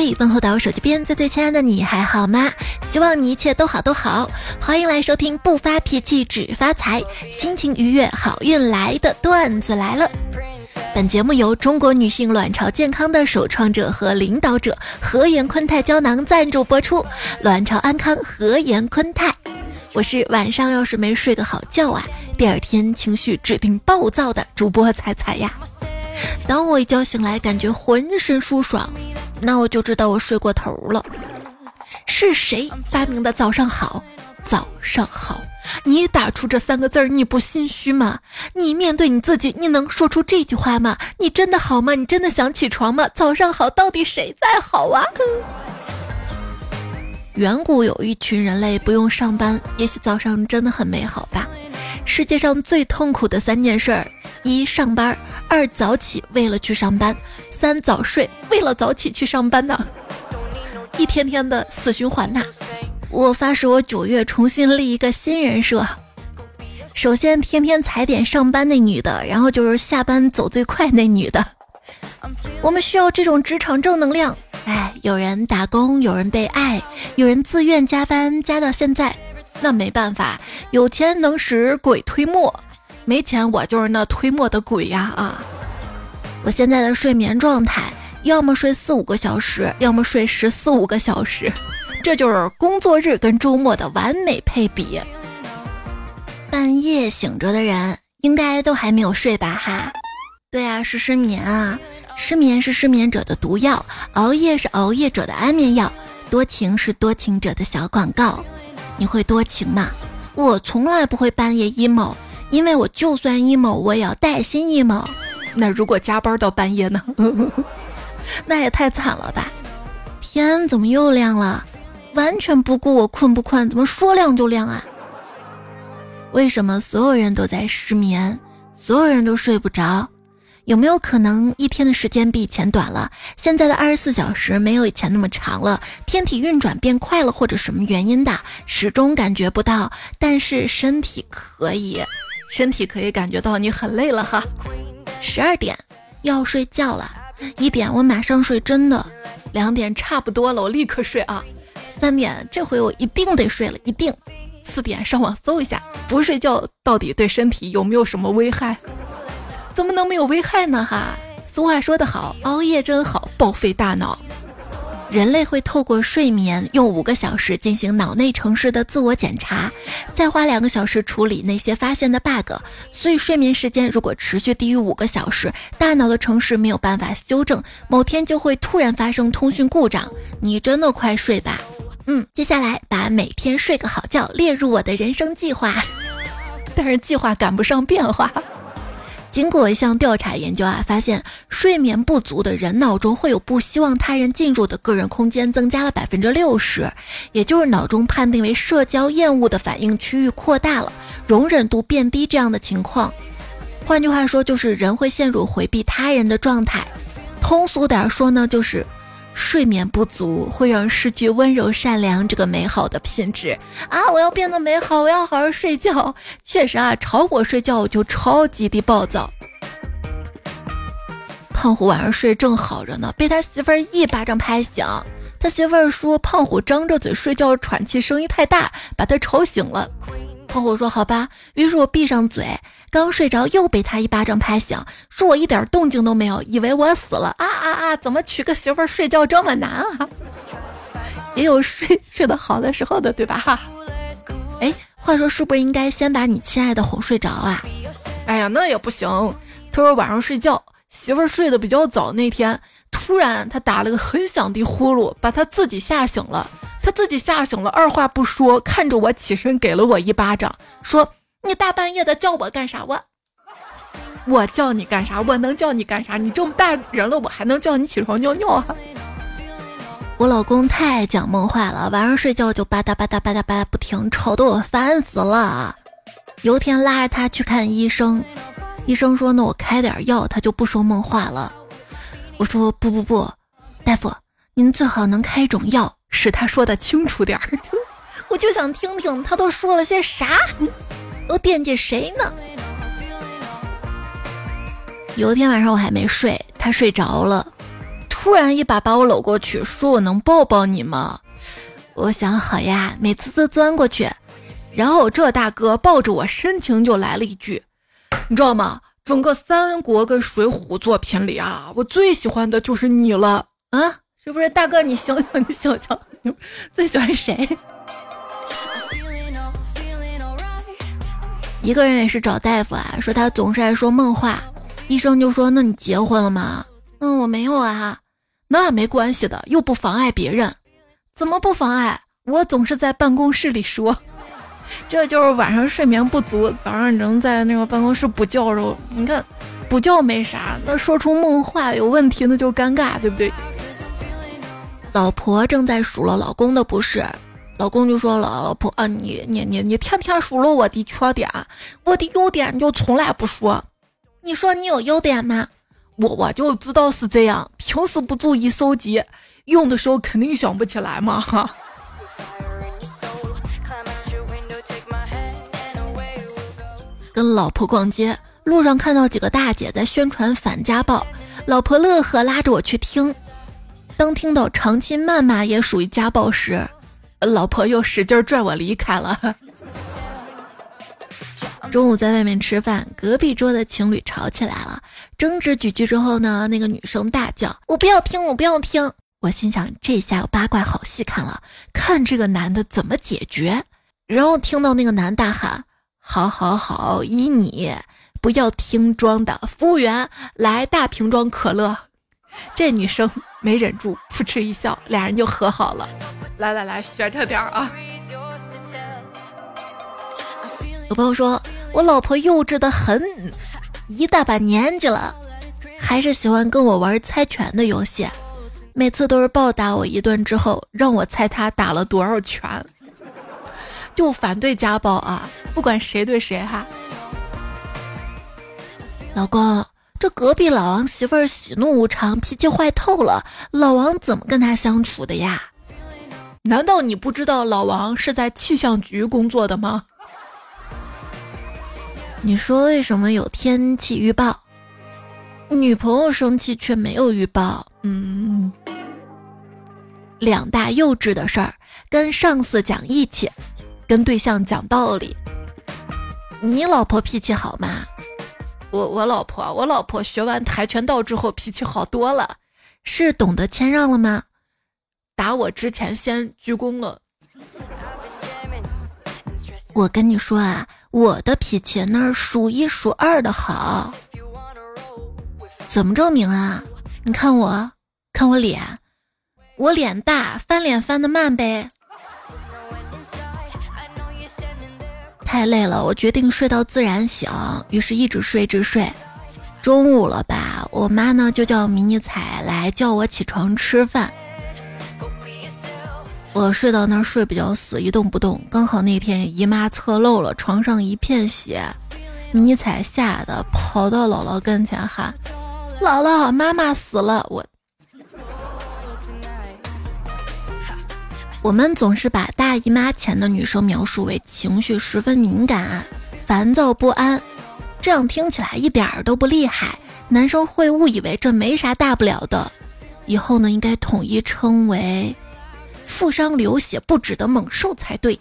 嘿，问候到我手机边最最亲爱的你还好吗？希望你一切都好都好。欢迎来收听不发脾气只发财，心情愉悦好运来的段子来了。本节目由中国女性卵巢健康的首创者和领导者和颜坤泰胶囊赞助播出。卵巢安康，和颜坤泰。我是晚上要是没睡个好觉啊，第二天情绪指定暴躁的主播彩彩呀。当我一觉醒来，感觉浑身舒爽。那我就知道我睡过头了。是谁发明的“早上好，早上好”？你打出这三个字儿，你不心虚吗？你面对你自己，你能说出这句话吗？你真的好吗？你真的想起床吗？早上好，到底谁在好啊？远古有一群人类不用上班，也许早上真的很美好吧。世界上最痛苦的三件事儿：一上班，二早起为了去上班，三早睡为了早起去上班呢。一天天的死循环呐！我发誓，我九月重新立一个新人设。首先，天天踩点上班那女的，然后就是下班走最快那女的。我们需要这种职场正能量。哎，有人打工，有人被爱，有人自愿加班加到现在。那没办法，有钱能使鬼推磨，没钱我就是那推磨的鬼呀啊！我现在的睡眠状态，要么睡四五个小时，要么睡十四五个小时，这就是工作日跟周末的完美配比。半夜醒着的人，应该都还没有睡吧？哈，对啊，是失眠啊！失眠是失眠者的毒药，熬夜是熬夜者的安眠药，多情是多情者的小广告。你会多情吗？我从来不会半夜 emo，因为我就算 emo，我也要带薪 emo。那如果加班到半夜呢？那也太惨了吧！天怎么又亮了？完全不顾我困不困，怎么说亮就亮啊？为什么所有人都在失眠，所有人都睡不着？有没有可能一天的时间比以前短了？现在的二十四小时没有以前那么长了，天体运转变快了，或者什么原因的？始终感觉不到，但是身体可以，身体可以感觉到你很累了哈。十二点要睡觉了，一点我马上睡，真的。两点差不多了，我立刻睡啊。三点这回我一定得睡了，一定。四点上网搜一下，不睡觉到底对身体有没有什么危害？怎么能没有危害呢？哈，俗话说得好，熬夜真好，报废大脑。人类会透过睡眠，用五个小时进行脑内城市的自我检查，再花两个小时处理那些发现的 bug。所以睡眠时间如果持续低于五个小时，大脑的城市没有办法修正，某天就会突然发生通讯故障。你真的快睡吧。嗯，接下来把每天睡个好觉列入我的人生计划，但是计划赶不上变化。经过一项调查研究啊，发现睡眠不足的人脑中会有不希望他人进入的个人空间增加了百分之六十，也就是脑中判定为社交厌恶的反应区域扩大了，容忍度变低这样的情况。换句话说，就是人会陷入回避他人的状态。通俗点说呢，就是。睡眠不足会让失去温柔善良这个美好的品质啊！我要变得美好，我要好好睡觉。确实啊，吵我睡觉我就超级的暴躁。胖虎晚上睡正好着呢，被他媳妇儿一巴掌拍醒。他媳妇儿说胖虎张着嘴睡觉，喘气声音太大，把他吵醒了。胖虎说：“好吧。”于是我闭上嘴，刚睡着又被他一巴掌拍醒，说我一点动静都没有，以为我死了啊啊啊！怎么娶个媳妇睡觉这么难啊？也有睡 睡得好的时候的，对吧？哈。哎，话说是不是应该先把你亲爱的哄睡着啊？哎呀，那也不行。他说晚上睡觉，媳妇睡得比较早，那天突然他打了个很响的呼噜，把他自己吓醒了。他自己吓醒了，二话不说，看着我起身，给了我一巴掌，说：“你大半夜的叫我干啥？我我叫你干啥？我能叫你干啥？你这么大人了，我还能叫你起床尿尿啊？”我老公太爱讲梦话了，晚上睡觉就吧嗒吧嗒吧嗒吧嗒不停，吵得我烦死了。有天拉着他去看医生，医生说：“那我开点药，他就不说梦话了。”我说：“不不不，大夫，您最好能开一种药。”是他说的清楚点儿，我就想听听他都说了些啥，都惦记谁呢？有一天晚上我还没睡，他睡着了，突然一把把我搂过去，说我能抱抱你吗？我想好呀，美滋滋钻过去，然后这大哥抱着我，深情就来了一句：“你知道吗？整个三国跟水浒作品里啊，我最喜欢的就是你了啊！是不是大哥？你醒醒，你醒醒，你最喜欢谁？”一个人也是找大夫啊，说他总是爱说梦话，医生就说：“那你结婚了吗？”“嗯，我没有啊。”“那没关系的，又不妨碍别人。”怎么不妨碍？我总是在办公室里说，这就是晚上睡眠不足，早上能在那个办公室补觉时候，你看补觉没啥，那说出梦话有问题那就尴尬，对不对？老婆正在数落老公的不是，老公就说了：“老婆啊，你你你你天天数落我的缺点，我的优点你就从来不说。你说你有优点吗？我我就知道是这样，平时不注意收集。”用的时候肯定想不起来嘛哈。跟老婆逛街，路上看到几个大姐在宣传反家暴，老婆乐呵拉着我去听。当听到长期谩骂也属于家暴时，老婆又使劲拽我离开了。中午在外面吃饭，隔壁桌的情侣吵起来了，争执几句之后呢，那个女生大叫：“我不要听，我不要听。”我心想，这下有八卦好戏看了，看这个男的怎么解决。然后听到那个男大喊：“好好好，依你，不要听装的。”服务员来大瓶装可乐。这女生没忍住，噗嗤一笑，俩人就和好了。来来来，学着点啊！有朋友说，我老婆幼稚的很，一大把年纪了，还是喜欢跟我玩猜拳的游戏。每次都是暴打我一顿之后，让我猜她打了多少拳。就反对家暴啊，不管谁对谁哈。老公，这隔壁老王媳妇儿喜怒无常，脾气坏透了，老王怎么跟他相处的呀？难道你不知道老王是在气象局工作的吗？你说为什么有天气预报？女朋友生气却没有预报，嗯，两大幼稚的事儿，跟上司讲义气，跟对象讲道理。你老婆脾气好吗？我我老婆，我老婆学完跆拳道之后脾气好多了，是懂得谦让了吗？打我之前先鞠躬了。我跟你说啊，我的脾气那是数一数二的好。怎么证明啊？你看我，看我脸，我脸大，翻脸翻的慢呗。太累了，我决定睡到自然醒，于是一直睡，一直睡。中午了吧，我妈呢就叫迷你彩来叫我起床吃饭。我睡到那儿睡比较死，一动不动。刚好那天姨妈侧漏了，床上一片血，迷你彩吓得跑到姥姥跟前喊。姥姥，妈妈死了。我，我们总是把大姨妈前的女生描述为情绪十分敏感、烦躁不安，这样听起来一点儿都不厉害，男生会误以为这没啥大不了的。以后呢，应该统一称为负伤流血不止的猛兽才对。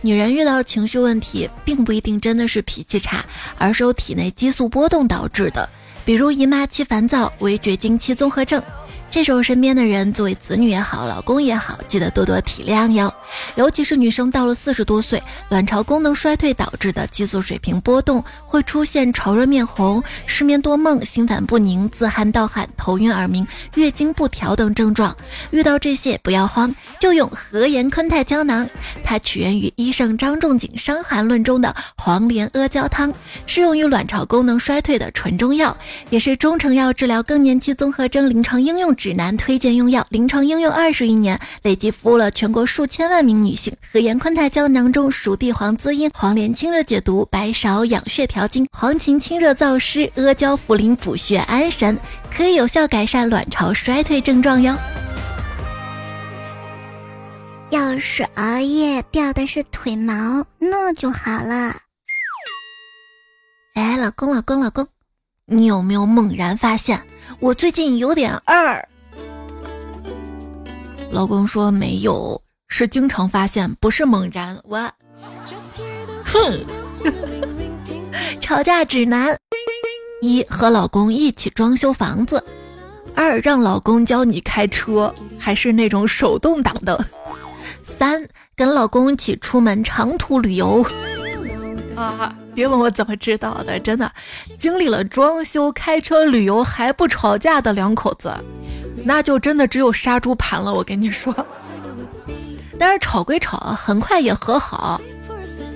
女人遇到情绪问题，并不一定真的是脾气差，而是由体内激素波动导致的。比如姨妈期烦躁为绝经期综合症，这时候身边的人作为子女也好，老公也好，记得多多体谅哟。尤其是女生到了四十多岁，卵巢功能衰退导致的激素水平波动，会出现潮热、面红、失眠多梦、心烦不宁、自汗盗汗、头晕耳鸣、月经不调等症状。遇到这些不要慌，就用和颜坤泰胶囊，它起源于医圣张仲景《伤寒论》中的黄连阿胶汤，适用于卵巢功能衰退的纯中药。也是中成药治疗更年期综合征临床应用指南推荐用药，临床应用二十余年，累计服务了全国数千万名女性。和颜坤泰胶囊中，熟地黄滋阴，黄连清热解毒，白芍养血调经，黄芩清热燥湿，阿胶茯苓补血安神，可以有效改善卵巢衰退症状哟。要是熬夜掉的是腿毛，那就好了。哎，老公，老公，老公。你有没有猛然发现，我最近有点二。老公说没有，是经常发现，不是猛然。我，哼，吵架指南：一和老公一起装修房子；二让老公教你开车，还是那种手动挡的；三跟老公一起出门长途旅游。啊！别问我怎么知道的，真的，经历了装修、开车、旅游还不吵架的两口子，那就真的只有杀猪盘了。我跟你说，但是吵归吵，很快也和好，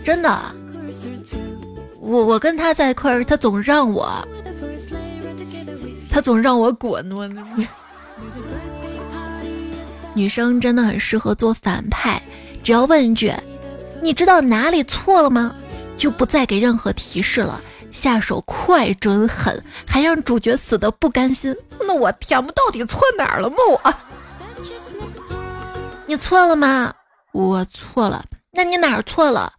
真的。我我跟他在一块儿，他总让我，他总让我滚。我女生真的很适合做反派，只要问一句：“你知道哪里错了吗？”就不再给任何提示了，下手快准狠，还让主角死的不甘心。那我天，我到底错哪儿了吗？我，你错了吗？我错了。那你哪儿错了？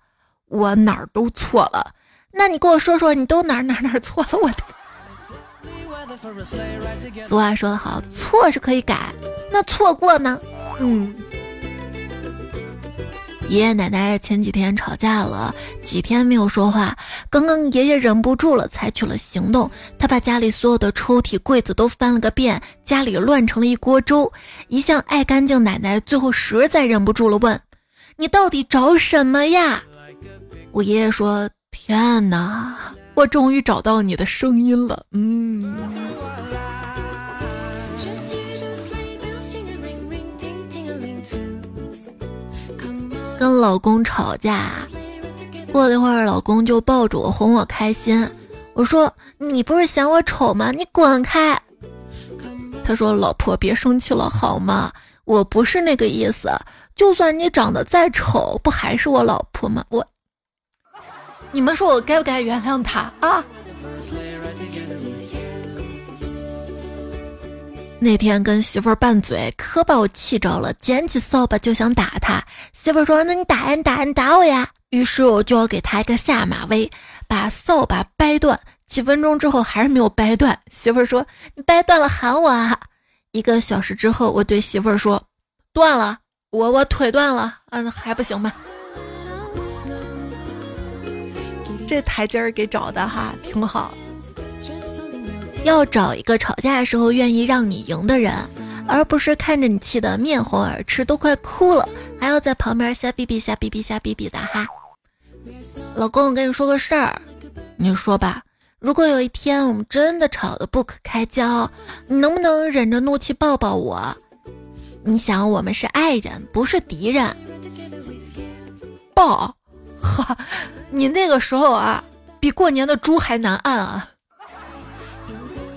我哪儿都错了。那你跟我说说，你都哪儿哪儿哪儿错了？我的。俗话说得好，错是可以改，那错过呢？嗯。爷爷奶奶前几天吵架了，几天没有说话。刚刚爷爷忍不住了，采取了行动。他把家里所有的抽屉、柜子都翻了个遍，家里乱成了一锅粥。一向爱干净奶奶最后实在忍不住了，问：“你到底找什么呀？”我爷爷说：“天哪，我终于找到你的声音了。”嗯。跟老公吵架，过了一会儿，老公就抱着我哄我开心。我说：“你不是嫌我丑吗？你滚开！”他说：“老婆别生气了好吗？我不是那个意思。就算你长得再丑，不还是我老婆吗？我，你们说我该不该原谅他啊？” 那天跟媳妇儿拌嘴，可把我气着了，捡起扫把就想打他。媳妇儿说：“那你打呀，你打，你打我呀！”于是我就要给他一个下马威，把扫把掰断。几分钟之后还是没有掰断，媳妇儿说：“你掰断了喊我啊！”一个小时之后，我对媳妇儿说：“断了，我我腿断了，嗯，还不行吗？” 这台阶儿给找的哈，挺好。要找一个吵架的时候愿意让你赢的人，而不是看着你气得面红耳赤都快哭了，还要在旁边瞎逼逼瞎逼逼瞎逼逼的哈。老公，我跟你说个事儿，你说吧。如果有一天我们真的吵得不可开交，你能不能忍着怒气抱抱我？你想，我们是爱人，不是敌人。抱，哈，你那个时候啊，比过年的猪还难按啊。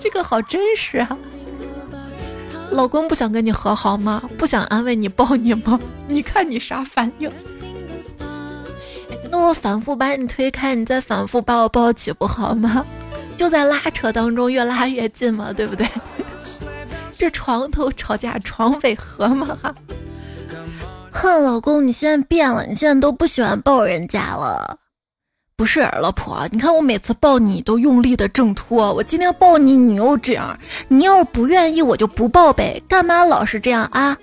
这个好真实啊！老公不想跟你和好吗？不想安慰你抱你吗？你看你啥反应？那我反复把你推开，你再反复把我抱起不好吗？就在拉扯当中越拉越近嘛，对不对？这床头吵架床尾和嘛？哼，老公你现在变了，你现在都不喜欢抱人家了。不是老婆，你看我每次抱你都用力的挣脱，我今天抱你你又这样，你要是不愿意我就不抱呗，干嘛老是这样啊？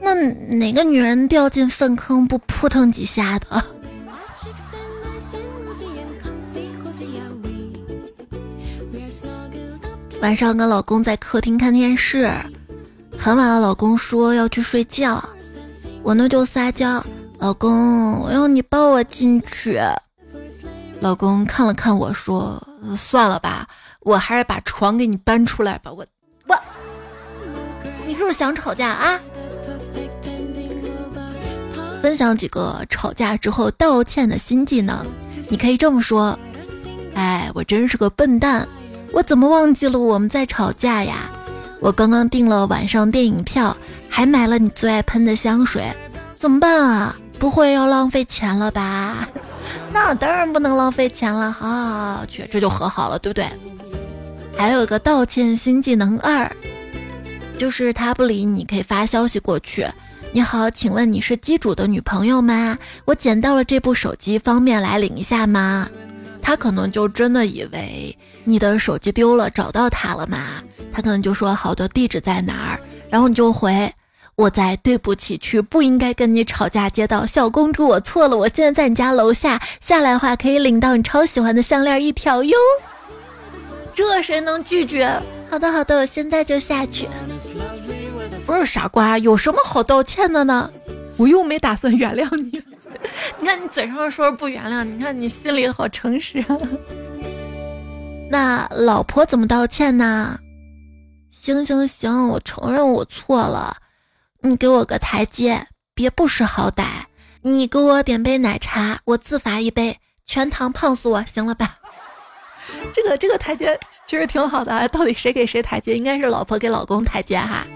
那哪个女人掉进粪坑不扑腾几下的？晚上跟老公在客厅看电视，很晚了，老公说要去睡觉，我呢就撒娇，老公我要你抱我进去。老公看了看我说：“算了吧，我还是把床给你搬出来吧。”我我，你是不是想吵架啊？分享几个吵架之后道歉的新技能，你可以这么说：“哎，我真是个笨蛋，我怎么忘记了我们在吵架呀？我刚刚订了晚上电影票，还买了你最爱喷的香水，怎么办啊？不会要浪费钱了吧？”那当然不能浪费钱了，好好好，去这就和好了，对不对？还有个道歉新技能二，就是他不理你，可以发消息过去。你好，请问你是机主的女朋友吗？我捡到了这部手机，方便来领一下吗？他可能就真的以为你的手机丢了，找到他了嘛？他可能就说好的地址在哪儿，然后你就回我在对不起区，不应该跟你吵架街道。小公主，我错了，我现在在你家楼下，下来的话可以领到你超喜欢的项链一条哟。这谁能拒绝？好的好的，我现在就下去。不是傻瓜，有什么好道歉的呢？我又没打算原谅你。你看你嘴上说不原谅，你看你心里好诚实。那老婆怎么道歉呢？行行行，我承认我错了，你给我个台阶，别不识好歹。你给我点杯奶茶，我自罚一杯，全糖胖死我，行了吧？这个这个台阶其实挺好的，到底谁给谁台阶？应该是老婆给老公台阶哈。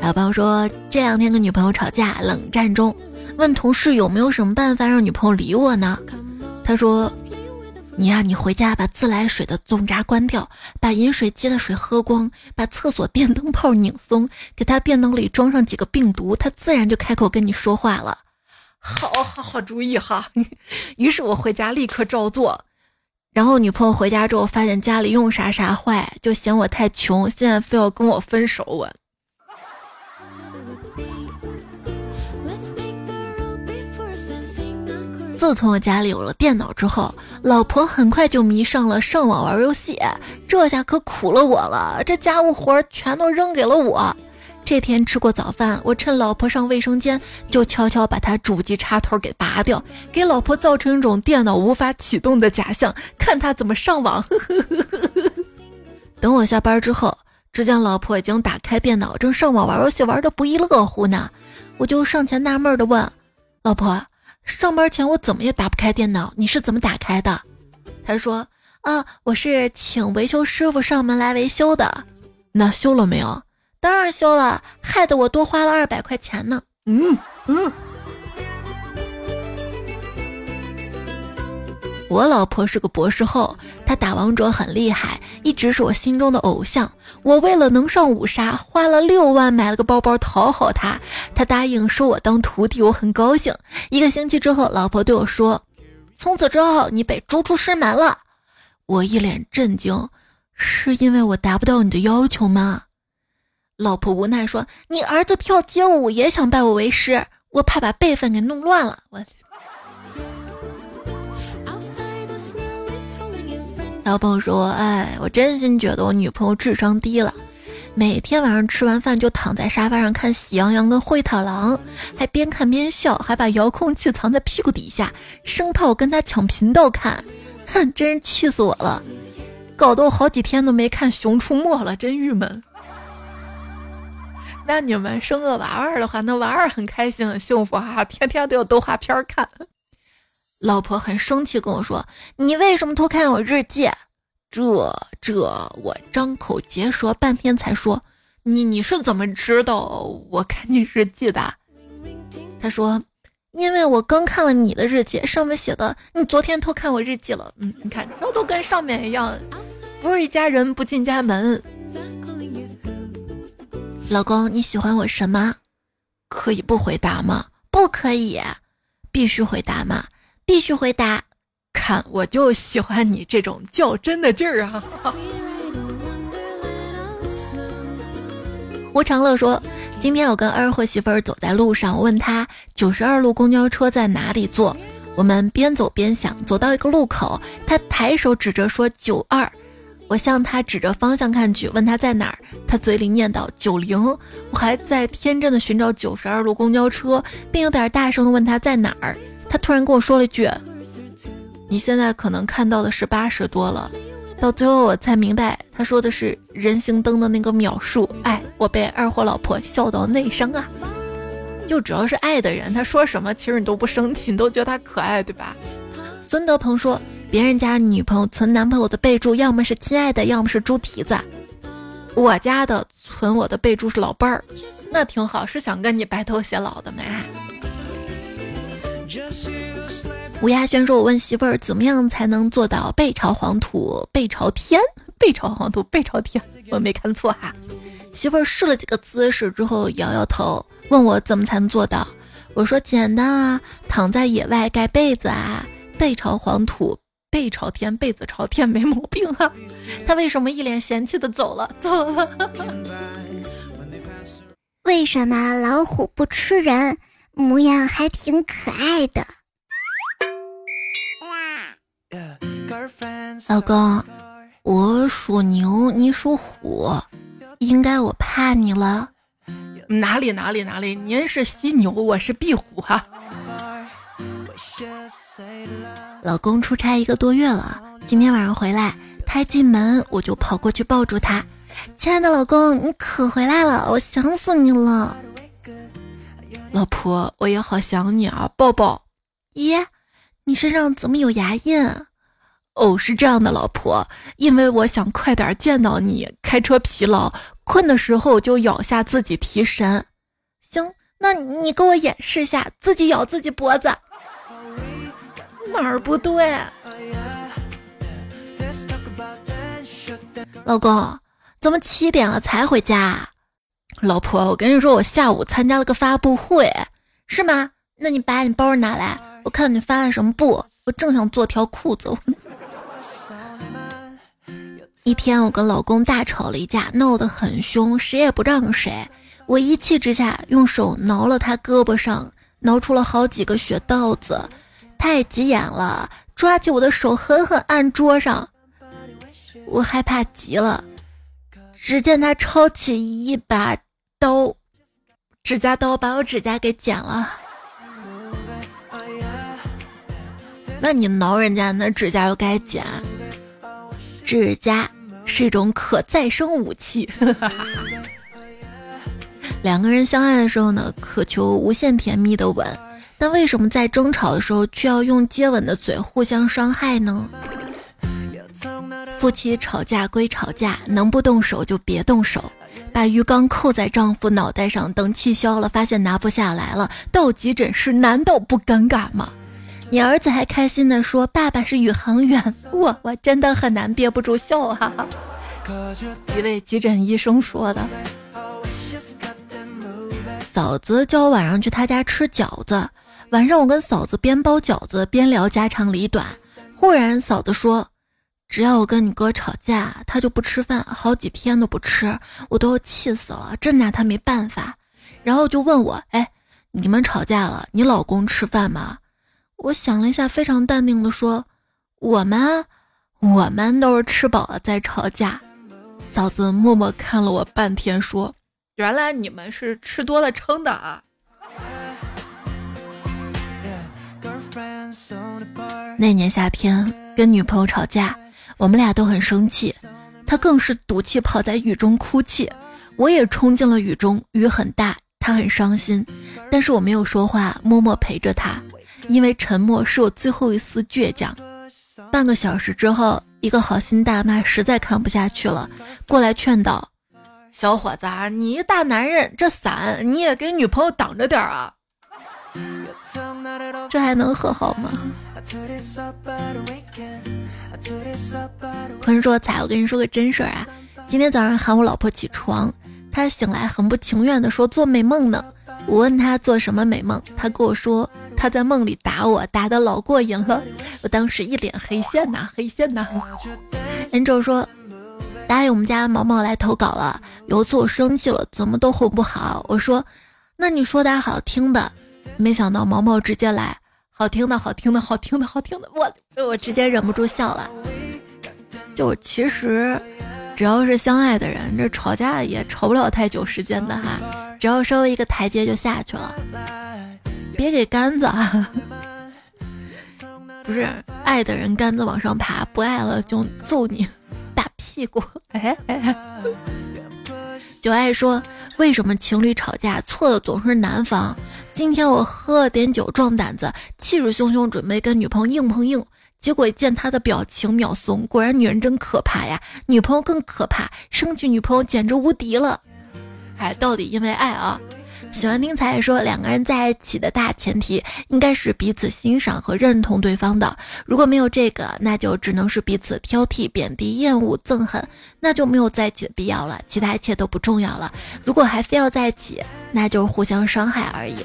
还有朋友说，这两天跟女朋友吵架，冷战中，问同事有没有什么办法让女朋友理我呢？他说：“你呀，你回家把自来水的总闸关掉，把饮水机的水喝光，把厕所电灯泡拧松，给他电脑里装上几个病毒，他自然就开口跟你说话了。”好好好主意哈。于是我回家立刻照做，然后女朋友回家之后发现家里用啥啥坏，就嫌我太穷，现在非要跟我分手我。自从我家里有了电脑之后，老婆很快就迷上了上网玩游戏，这下可苦了我了。这家务活全都扔给了我。这天吃过早饭，我趁老婆上卫生间，就悄悄把她主机插头给拔掉，给老婆造成一种电脑无法启动的假象，看她怎么上网。等我下班之后，只见老婆已经打开电脑，正上网玩游戏，玩的不亦乐乎呢。我就上前纳闷的问：“老婆。”上班前我怎么也打不开电脑，你是怎么打开的？他说：“啊，我是请维修师傅上门来维修的。那修了没有？当然修了，害得我多花了二百块钱呢。”嗯嗯。我老婆是个博士后，她打王者很厉害，一直是我心中的偶像。我为了能上五杀，花了六万买了个包包讨好她，她答应收我当徒弟，我很高兴。一个星期之后，老婆对我说：“从此之后，你被逐出师门了。”我一脸震惊，是因为我达不到你的要求吗？老婆无奈说：“你儿子跳街舞也想拜我为师，我怕把辈分给弄乱了。”我。小朋友说：“哎，我真心觉得我女朋友智商低了，每天晚上吃完饭就躺在沙发上看《喜羊羊》跟《灰太狼》，还边看边笑，还把遥控器藏在屁股底下，生怕我跟他抢频道看。哼，真是气死我了，搞得我好几天都没看《熊出没》了，真郁闷。那你们生个娃娃的话，那娃娃很开心很幸福哈，天天都有动画片看。”老婆很生气跟我说：“你为什么偷看我日记？”这这，我张口结舌半天才说：“你你是怎么知道我看你日记的？”他说：“因为我刚看了你的日记，上面写的你昨天偷看我日记了。”嗯，你看这都跟上面一样，不是一家人不进家门。老公，你喜欢我什么？可以不回答吗？不可以，必须回答吗？必须回答，看我就喜欢你这种较真的劲儿啊！胡长乐说：“今天我跟二货媳妇儿走在路上，问他九十二路公交车在哪里坐。我们边走边想，走到一个路口，他抬手指着说九二，我向他指着方向看去，问他在哪儿，他嘴里念叨九零。我还在天真的寻找九十二路公交车，并有点大声的问他在哪儿。”他突然跟我说了一句：“你现在可能看到的是八十多了。”到最后我才明白，他说的是人行灯的那个秒数。哎，我被二货老婆笑到内伤啊！就主要是爱的人，他说什么其实你都不生气，你都觉得他可爱，对吧？孙德鹏说，别人家女朋友存男朋友的备注，要么是亲爱的，要么是猪蹄子。我家的存我的备注是老伴儿，那挺好，是想跟你白头偕老的没？吴亚轩说：“我问媳妇儿，怎么样才能做到背朝黄土背朝天？背朝黄土背朝天，我没看错哈。”媳妇儿试了几个姿势之后，摇摇头，问我怎么才能做到。我说：“简单啊，躺在野外盖被子啊，背朝黄土背朝天，被子朝天没毛病啊。他为什么一脸嫌弃的走了？走了。为什么老虎不吃人？模样还挺可爱的。老公，我属牛，你属虎，应该我怕你了。哪里哪里哪里，您是犀牛，我是壁虎哈。老公出差一个多月了，今天晚上回来，他一进门我就跑过去抱住他，亲爱的老公，你可回来了，我想死你了。老婆，我也好想你啊，抱抱。咦，你身上怎么有牙印？哦，是这样的，老婆，因为我想快点见到你。开车疲劳，困的时候就咬下自己提神。行，那你给我演示一下，自己咬自己脖子。哪儿不对？老公，怎么七点了才回家？老婆，我跟你说，我下午参加了个发布会，是吗？那你把你包拿来，我看你发的什么布，我正想做条裤子。一天，我跟老公大吵了一架，闹得很凶，谁也不让谁。我一气之下，用手挠了他胳膊上，挠出了好几个血道子。太急眼了，抓起我的手狠狠按桌上。我害怕极了，只见他抄起一把刀，指甲刀把我指甲给剪了。那你挠人家那指甲又该剪？指甲。是一种可再生武器。两个人相爱的时候呢，渴求无限甜蜜的吻，但为什么在争吵的时候却要用接吻的嘴互相伤害呢？夫妻吵架归吵架，能不动手就别动手。把鱼缸扣在丈夫脑袋上，等气消了，发现拿不下来了，到急诊室难道不尴尬吗？你儿子还开心的说：“爸爸是宇航员。”我我真的很难憋不住笑啊！一位急诊医生说的。嫂子叫我晚上去他家吃饺子，晚上我跟嫂子边包饺子边聊家长里短，忽然嫂子说：“只要我跟你哥吵架，他就不吃饭，好几天都不吃，我都要气死了，真拿他没办法。”然后就问我：“哎，你们吵架了，你老公吃饭吗？”我想了一下，非常淡定的说：“我们，我们都是吃饱了再吵架。”嫂子默默看了我半天，说：“原来你们是吃多了撑的啊。”那年夏天跟女朋友吵架，我们俩都很生气，他更是赌气跑在雨中哭泣，我也冲进了雨中，雨很大，他很伤心，但是我没有说话，默默陪着他。因为沉默是我最后一丝倔强。半个小时之后，一个好心大妈实在看不下去了，过来劝导：“小伙子，你一大男人，这伞你也给女朋友挡着点啊！这还能和好吗？”坤说：“彩，我跟你说个真事儿啊，今天早上喊我老婆起床，她醒来很不情愿的说做美梦呢。我问她做什么美梦，她跟我说。”他在梦里打我，打的老过瘾了，我当时一脸黑线呐，黑线呐。Angel 说，答应我们家毛毛来投稿了。有一次我生气了，怎么都哄不好，我说，那你说点好听的。没想到毛毛直接来，好听的，好听的，好听的，好听的，我我直接忍不住笑了。就其实，只要是相爱的人，这吵架也吵不了太久时间的哈，只要稍微一个台阶就下去了。别给杆子啊！不是爱的人杆子往上爬，不爱了就揍你 大屁股。哎哎，九爱说为什么情侣吵架错的总是男方？今天我喝了点酒壮胆子，气势汹汹准备跟女朋友硬碰硬，结果见他的表情秒怂。果然女人真可怕呀，女朋友更可怕，生气女朋友简直无敌了。哎，到底因为爱啊？喜欢听彩说，两个人在一起的大前提应该是彼此欣赏和认同对方的。如果没有这个，那就只能是彼此挑剔、贬低、厌恶、憎恨，那就没有在一起的必要了。其他一切都不重要了。如果还非要在一起，那就是互相伤害而已。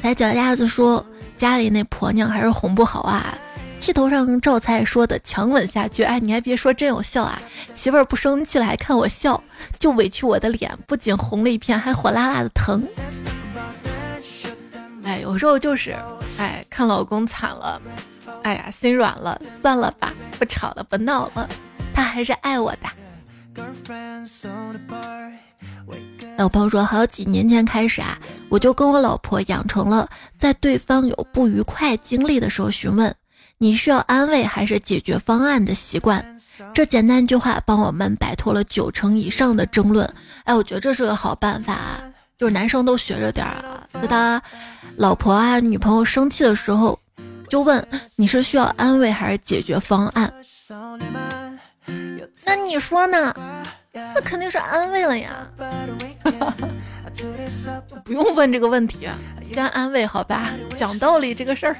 踩脚丫子说。家里那婆娘还是哄不好啊。气头上赵菜说的强吻下去，哎，你还别说，真有效啊！媳妇儿不生气了，还看我笑，就委屈我的脸，不仅红了一片，还火辣辣的疼。哎，有时候就是，哎，看老公惨了，哎呀，心软了，算了吧，不吵了，不闹了，他还是爱我的。老朋友说，好几年前开始啊，我就跟我老婆养成了在对方有不愉快经历的时候询问。你需要安慰还是解决方案的习惯？这简单一句话帮我们摆脱了九成以上的争论。哎，我觉得这是个好办法，就是男生都学着点儿啊，在他老婆啊、女朋友生气的时候，就问你是需要安慰还是解决方案？那你说呢？那肯定是安慰了呀，不用问这个问题，先安慰好吧？讲道理这个事儿。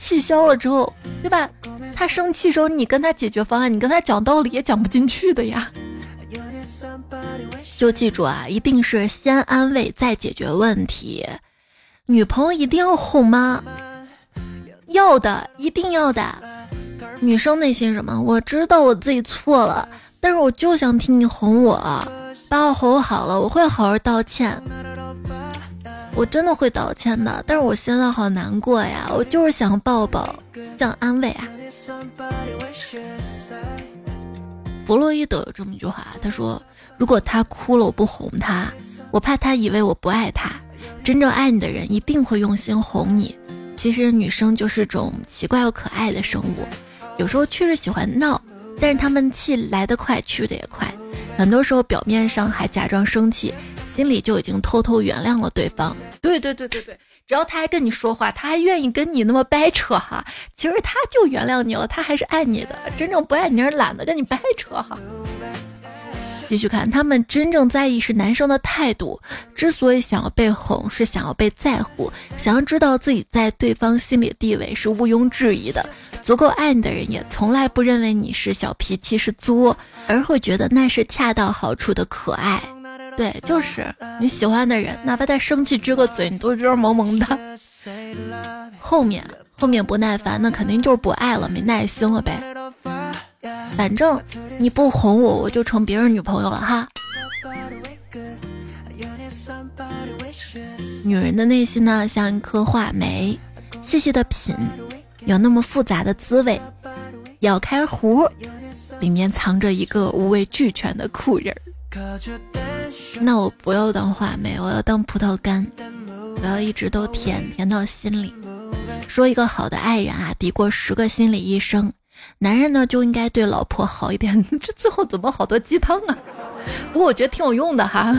气消了之后，对吧？他生气时候，你跟他解决方案，你跟他讲道理也讲不进去的呀。就记住啊，一定是先安慰再解决问题。女朋友一定要哄吗？要的，一定要的。女生内心什么？我知道我自己错了，但是我就想听你哄我，把我哄好了，我会好好道歉。我真的会道歉的，但是我现在好难过呀，我就是想抱抱，想安慰啊。弗洛伊德有这么一句话，他说：“如果他哭了，我不哄他，我怕他以为我不爱他。真正爱你的人一定会用心哄你。其实女生就是种奇怪又可爱的生物，有时候确实喜欢闹，但是他们气来得快，去的也快。很多时候表面上还假装生气。”心里就已经偷偷原谅了对方。对对对对对，只要他还跟你说话，他还愿意跟你那么掰扯哈，其实他就原谅你了，他还是爱你的。真正不爱你，是懒得跟你掰扯哈。继续看，他们真正在意是男生的态度。之所以想要被哄，是想要被在乎，想要知道自己在对方心里的地位是毋庸置疑的。足够爱你的人，也从来不认为你是小脾气是作，而会觉得那是恰到好处的可爱。对，就是你喜欢的人，哪怕他生气撅个嘴，你都觉得萌萌的。后面后面不耐烦，那肯定就是不爱了，没耐心了呗。反正你不哄我，我就成别人女朋友了哈。女人的内心呢，像一颗话梅，细细的品，有那么复杂的滋味。咬开壶，里面藏着一个五味俱全的酷人儿。那我不要当话梅，我要当葡萄干，我要一直都甜甜到心里。说一个好的爱人啊，抵过十个心理医生。男人呢就应该对老婆好一点。这最后怎么好多鸡汤啊？不过我觉得挺有用的哈。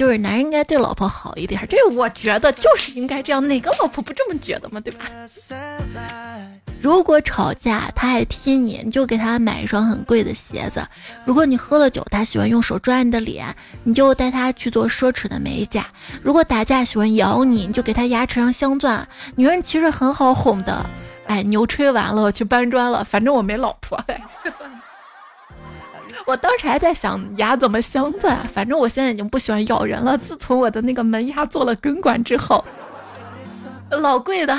就是男人应该对老婆好一点，这我觉得就是应该这样。哪个老婆不这么觉得吗？对吧？如果吵架他还踢你，你就给他买一双很贵的鞋子；如果你喝了酒，他喜欢用手抓你的脸，你就带他去做奢侈的美甲；如果打架喜欢咬你，你就给他牙齿上镶钻。女人其实很好哄的。哎，牛吹完了，我去搬砖了。反正我没老婆。我当时还在想牙怎么镶钻，反正我现在已经不喜欢咬人了。自从我的那个门牙做了根管之后，老贵的。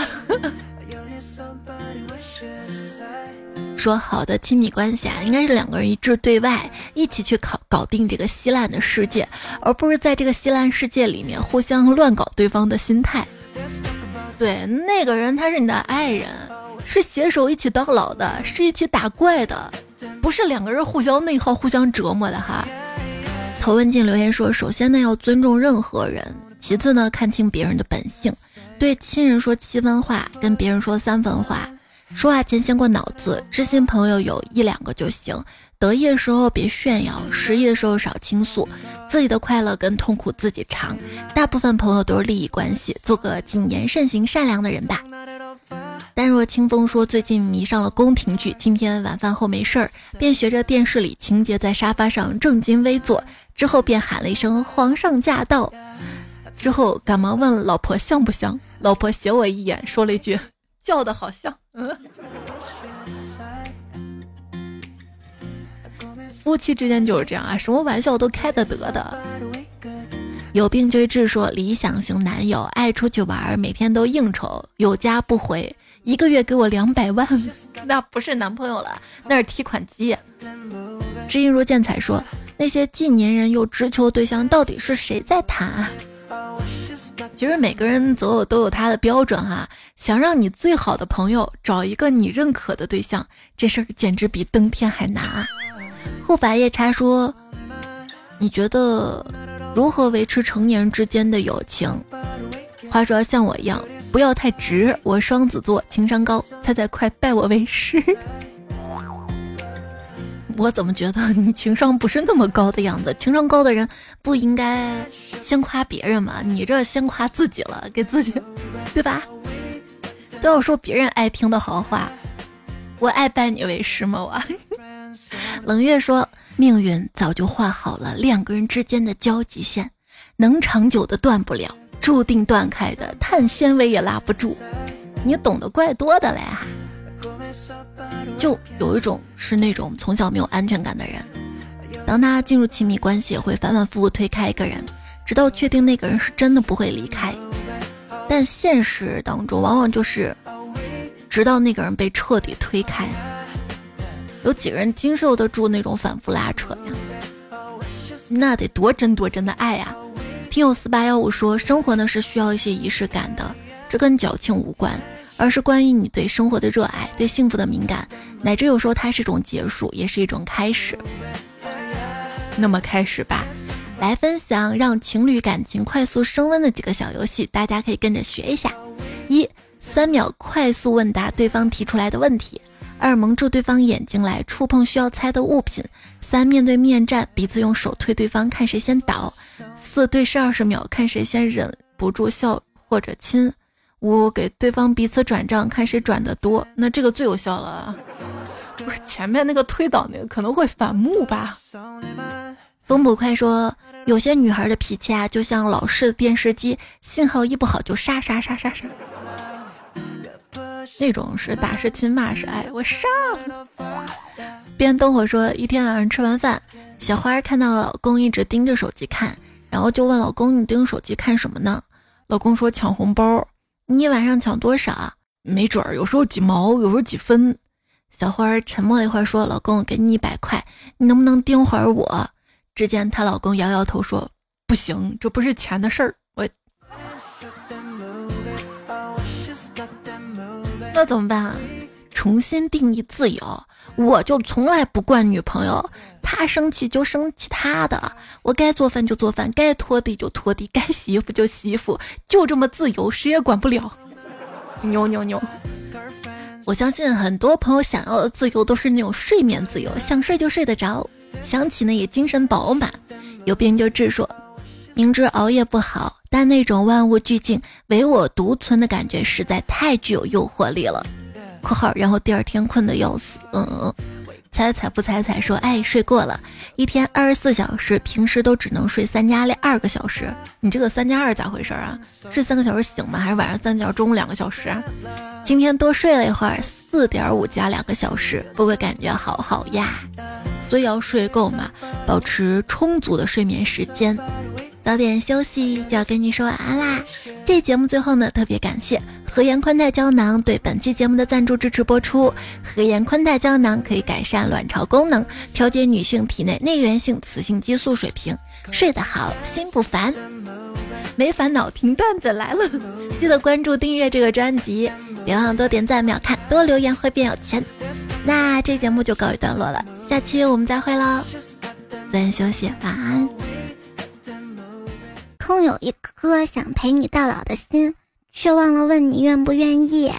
说好的亲密关系啊，应该是两个人一致对外，一起去搞搞定这个稀烂的世界，而不是在这个稀烂世界里面互相乱搞对方的心态。对，那个人他是你的爱人，是携手一起到老的，是一起打怪的，不是两个人互相内耗、互相折磨的哈。头文静留言说，首先呢要尊重任何人，其次呢看清别人的本性，对亲人说七分话，跟别人说三分话。说话前先过脑子，知心朋友有一两个就行。得意的时候别炫耀，失意的时候少倾诉。自己的快乐跟痛苦自己尝。大部分朋友都是利益关系，做个谨言慎行、善良的人吧。淡若清风说，最近迷上了宫廷剧，今天晚饭后没事儿，便学着电视里情节，在沙发上正襟危坐，之后便喊了一声“皇上驾到”，之后赶忙问老婆像不像，老婆斜我一眼，说了一句。叫的好像，夫妻之间就是这样啊，什么玩笑都开得得的。有病就治，说理想型男友爱出去玩，每天都应酬，有家不回，一个月给我两百万，那不是男朋友了，那是提款机。知音如见彩说，那些既粘人又直球对象到底是谁在谈？其实每个人择偶都有他的标准哈，想让你最好的朋友找一个你认可的对象，这事儿简直比登天还难。护法夜叉说，你觉得？如何维持成年人之间的友情？话说像我一样，不要太直。我双子座，情商高。猜猜快拜我为师。我怎么觉得你情商不是那么高的样子？情商高的人不应该先夸别人吗？你这先夸自己了，给自己，对吧？都要说别人爱听的好话。我爱拜你为师吗？我 冷月说。命运早就画好了两个人之间的交集线，能长久的断不了，注定断开的碳纤维也拉不住。你懂得怪多的嘞，就有一种是那种从小没有安全感的人，当他进入亲密关系，会反反复复推开一个人，直到确定那个人是真的不会离开。但现实当中，往往就是直到那个人被彻底推开。有几个人经受得住那种反复拉扯呀？那得多真多真的爱呀！听友四八幺五说，生活呢是需要一些仪式感的，这跟矫情无关，而是关于你对生活的热爱、对幸福的敏感，乃至有时候它是一种结束，也是一种开始。那么开始吧，来分享让情侣感情快速升温的几个小游戏，大家可以跟着学一下。一、三秒快速问答对方提出来的问题。二蒙住对方眼睛来触碰需要猜的物品。三面对面站，彼此用手推对方，看谁先倒。四对视二十秒，看谁先忍不住笑或者亲。五给对方彼此转账，看谁转的多。那这个最有效了。不是前面那个推倒那个可能会反目吧？风捕快说，有些女孩的脾气啊，就像老式的电视机，信号一不好就杀杀杀杀杀。那种是打是亲骂是爱，我上。边灯火说，一天晚上吃完饭，小花看到老公一直盯着手机看，然后就问老公：“你盯手机看什么呢？”老公说：“抢红包。”你一晚上抢多少？没准儿，有时候几毛，有时候几分。小花沉默了一会儿，说：“老公，给你一百块，你能不能盯会儿我？”只见她老公摇摇头说：“不行，这不是钱的事儿。”那怎么办啊？重新定义自由，我就从来不惯女朋友，她生气就生气她的，我该做饭就做饭，该拖地就拖地，该洗衣服就洗衣服，就这么自由，谁也管不了。牛牛牛！我相信很多朋友想要的自由都是那种睡眠自由，想睡就睡得着，想起呢也精神饱满。有病就治说，明知熬夜不好。但那种万物俱静、唯我独尊的感觉实在太具有诱惑力了。（括号）然后第二天困得要死。嗯嗯，猜猜不猜猜？说哎，睡过了一天二十四小时，平时都只能睡三加二个小时。你这个三加二咋回事啊？睡三个小时醒吗？还是晚上三觉，中午两个小时啊？今天多睡了一会儿，四点五加两个小时，不过感觉好好呀。所以要睡够嘛，保持充足的睡眠时间。早点休息，就要跟你说晚安啦！这节目最后呢，特别感谢和颜宽带胶囊对本期节目的赞助支持播出。和颜宽带胶囊可以改善卵巢功能，调节女性体内内源性雌性激素水平，睡得好，心不烦，没烦恼，听段子来了。记得关注订阅这个专辑，别忘了多点赞、秒看、多留言，会变有钱。那这节目就告一段落了，下期我们再会喽！早点休息，晚安。拥有一颗想陪你到老的心，却忘了问你愿不愿意。